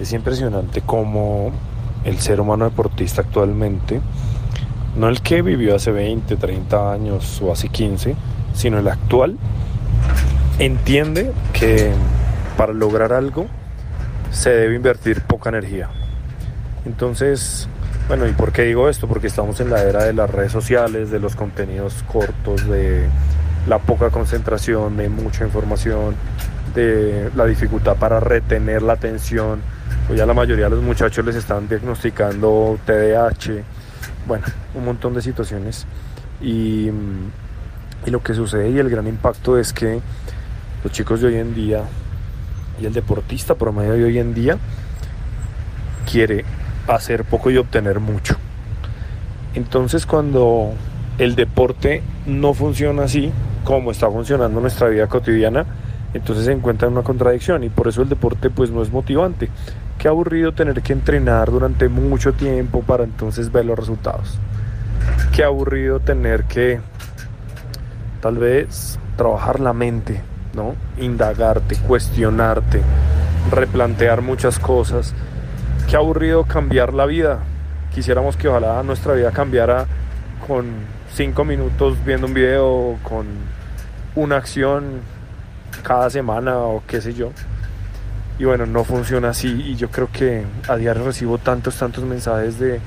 Es impresionante cómo el ser humano deportista actualmente, no el que vivió hace 20, 30 años o hace 15, sino el actual, entiende que para lograr algo se debe invertir poca energía. Entonces, bueno, ¿y por qué digo esto? Porque estamos en la era de las redes sociales, de los contenidos cortos, de la poca concentración, de mucha información, de la dificultad para retener la atención. Pues ya la mayoría de los muchachos les están diagnosticando TDAH, bueno, un montón de situaciones. Y, y lo que sucede y el gran impacto es que los chicos de hoy en día y el deportista promedio de hoy en día quiere hacer poco y obtener mucho. Entonces cuando el deporte no funciona así como está funcionando nuestra vida cotidiana, entonces se encuentra en una contradicción y por eso el deporte pues no es motivante. Qué aburrido tener que entrenar durante mucho tiempo para entonces ver los resultados. Qué aburrido tener que tal vez trabajar la mente, ¿no? Indagarte, cuestionarte, replantear muchas cosas Qué aburrido cambiar la vida. Quisiéramos que ojalá nuestra vida cambiara con cinco minutos viendo un video, con una acción cada semana o qué sé yo. Y bueno, no funciona así y yo creo que a diario recibo tantos, tantos mensajes de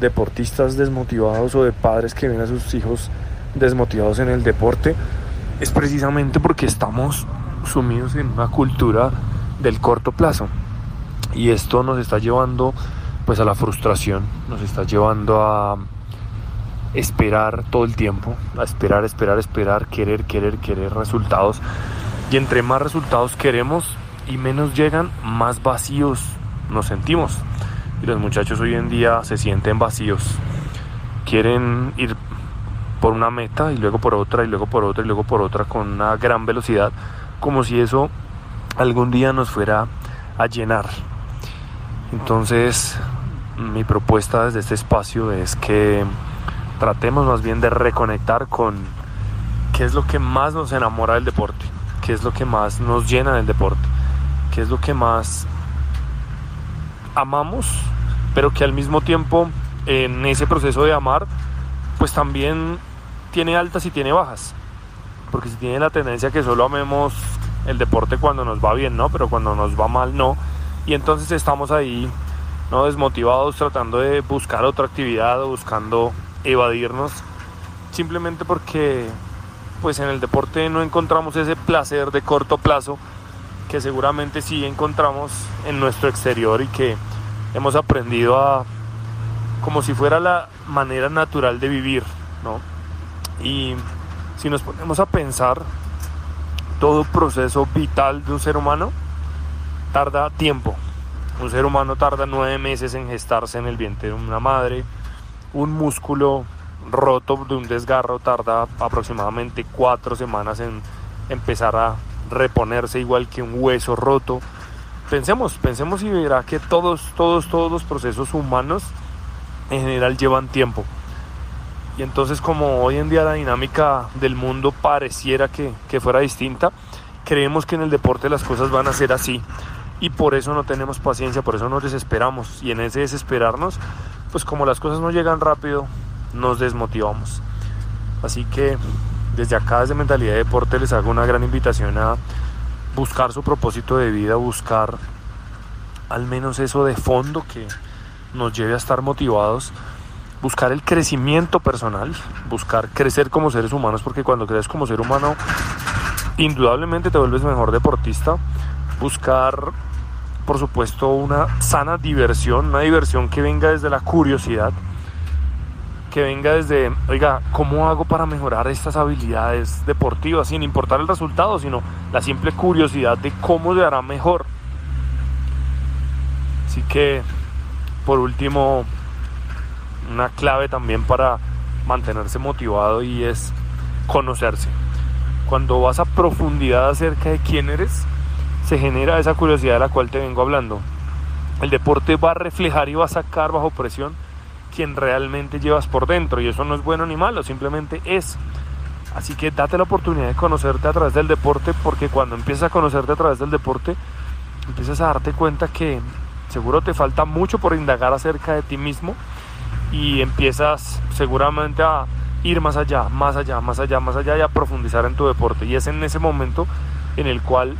deportistas desmotivados o de padres que ven a sus hijos desmotivados en el deporte. Es precisamente porque estamos sumidos en una cultura del corto plazo y esto nos está llevando pues a la frustración, nos está llevando a esperar todo el tiempo, a esperar, esperar, esperar, querer, querer, querer resultados. Y entre más resultados queremos y menos llegan, más vacíos nos sentimos. Y los muchachos hoy en día se sienten vacíos. Quieren ir por una meta y luego por otra y luego por otra y luego por otra con una gran velocidad, como si eso algún día nos fuera a llenar. Entonces, mi propuesta desde este espacio es que tratemos más bien de reconectar con qué es lo que más nos enamora del deporte, qué es lo que más nos llena del deporte, qué es lo que más amamos, pero que al mismo tiempo en ese proceso de amar, pues también tiene altas y tiene bajas. Porque si tiene la tendencia que solo amemos el deporte cuando nos va bien, ¿no? Pero cuando nos va mal, no y entonces estamos ahí no desmotivados tratando de buscar otra actividad buscando evadirnos simplemente porque pues en el deporte no encontramos ese placer de corto plazo que seguramente sí encontramos en nuestro exterior y que hemos aprendido a como si fuera la manera natural de vivir, ¿no? Y si nos ponemos a pensar todo proceso vital de un ser humano tarda tiempo. Un ser humano tarda nueve meses en gestarse en el vientre de una madre. Un músculo roto de un desgarro tarda aproximadamente cuatro semanas en empezar a reponerse igual que un hueso roto. Pensemos, pensemos y verá que todos, todos, todos los procesos humanos en general llevan tiempo. Y entonces como hoy en día la dinámica del mundo pareciera que, que fuera distinta, creemos que en el deporte las cosas van a ser así y por eso no tenemos paciencia, por eso nos desesperamos y en ese desesperarnos, pues como las cosas no llegan rápido, nos desmotivamos. Así que desde acá, desde Mentalidad de Deporte, les hago una gran invitación a buscar su propósito de vida, buscar al menos eso de fondo que nos lleve a estar motivados, buscar el crecimiento personal, buscar crecer como seres humanos, porque cuando creces como ser humano, indudablemente te vuelves mejor deportista, buscar por supuesto, una sana diversión, una diversión que venga desde la curiosidad, que venga desde, oiga, ¿cómo hago para mejorar estas habilidades deportivas? Sin importar el resultado, sino la simple curiosidad de cómo se hará mejor. Así que, por último, una clave también para mantenerse motivado y es conocerse. Cuando vas a profundidad acerca de quién eres, se genera esa curiosidad de la cual te vengo hablando. El deporte va a reflejar y va a sacar bajo presión quien realmente llevas por dentro y eso no es bueno ni malo, simplemente es. Así que date la oportunidad de conocerte a través del deporte porque cuando empiezas a conocerte a través del deporte empiezas a darte cuenta que seguro te falta mucho por indagar acerca de ti mismo y empiezas seguramente a ir más allá, más allá, más allá, más allá y a profundizar en tu deporte. Y es en ese momento en el cual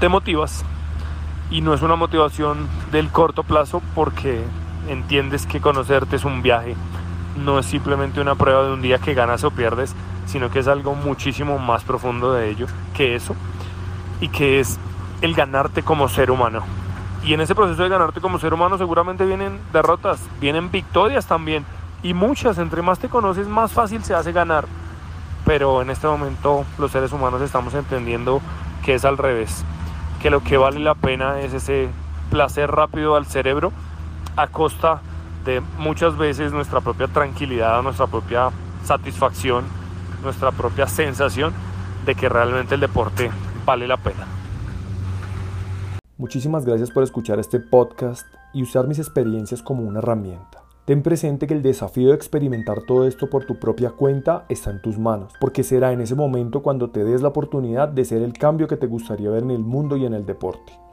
te motivas y no es una motivación del corto plazo porque entiendes que conocerte es un viaje, no es simplemente una prueba de un día que ganas o pierdes, sino que es algo muchísimo más profundo de ello que eso y que es el ganarte como ser humano. Y en ese proceso de ganarte como ser humano seguramente vienen derrotas, vienen victorias también y muchas, entre más te conoces más fácil se hace ganar. Pero en este momento los seres humanos estamos entendiendo que es al revés, que lo que vale la pena es ese placer rápido al cerebro a costa de muchas veces nuestra propia tranquilidad, nuestra propia satisfacción, nuestra propia sensación de que realmente el deporte vale la pena. Muchísimas gracias por escuchar este podcast y usar mis experiencias como una herramienta. Ten presente que el desafío de experimentar todo esto por tu propia cuenta está en tus manos, porque será en ese momento cuando te des la oportunidad de ser el cambio que te gustaría ver en el mundo y en el deporte.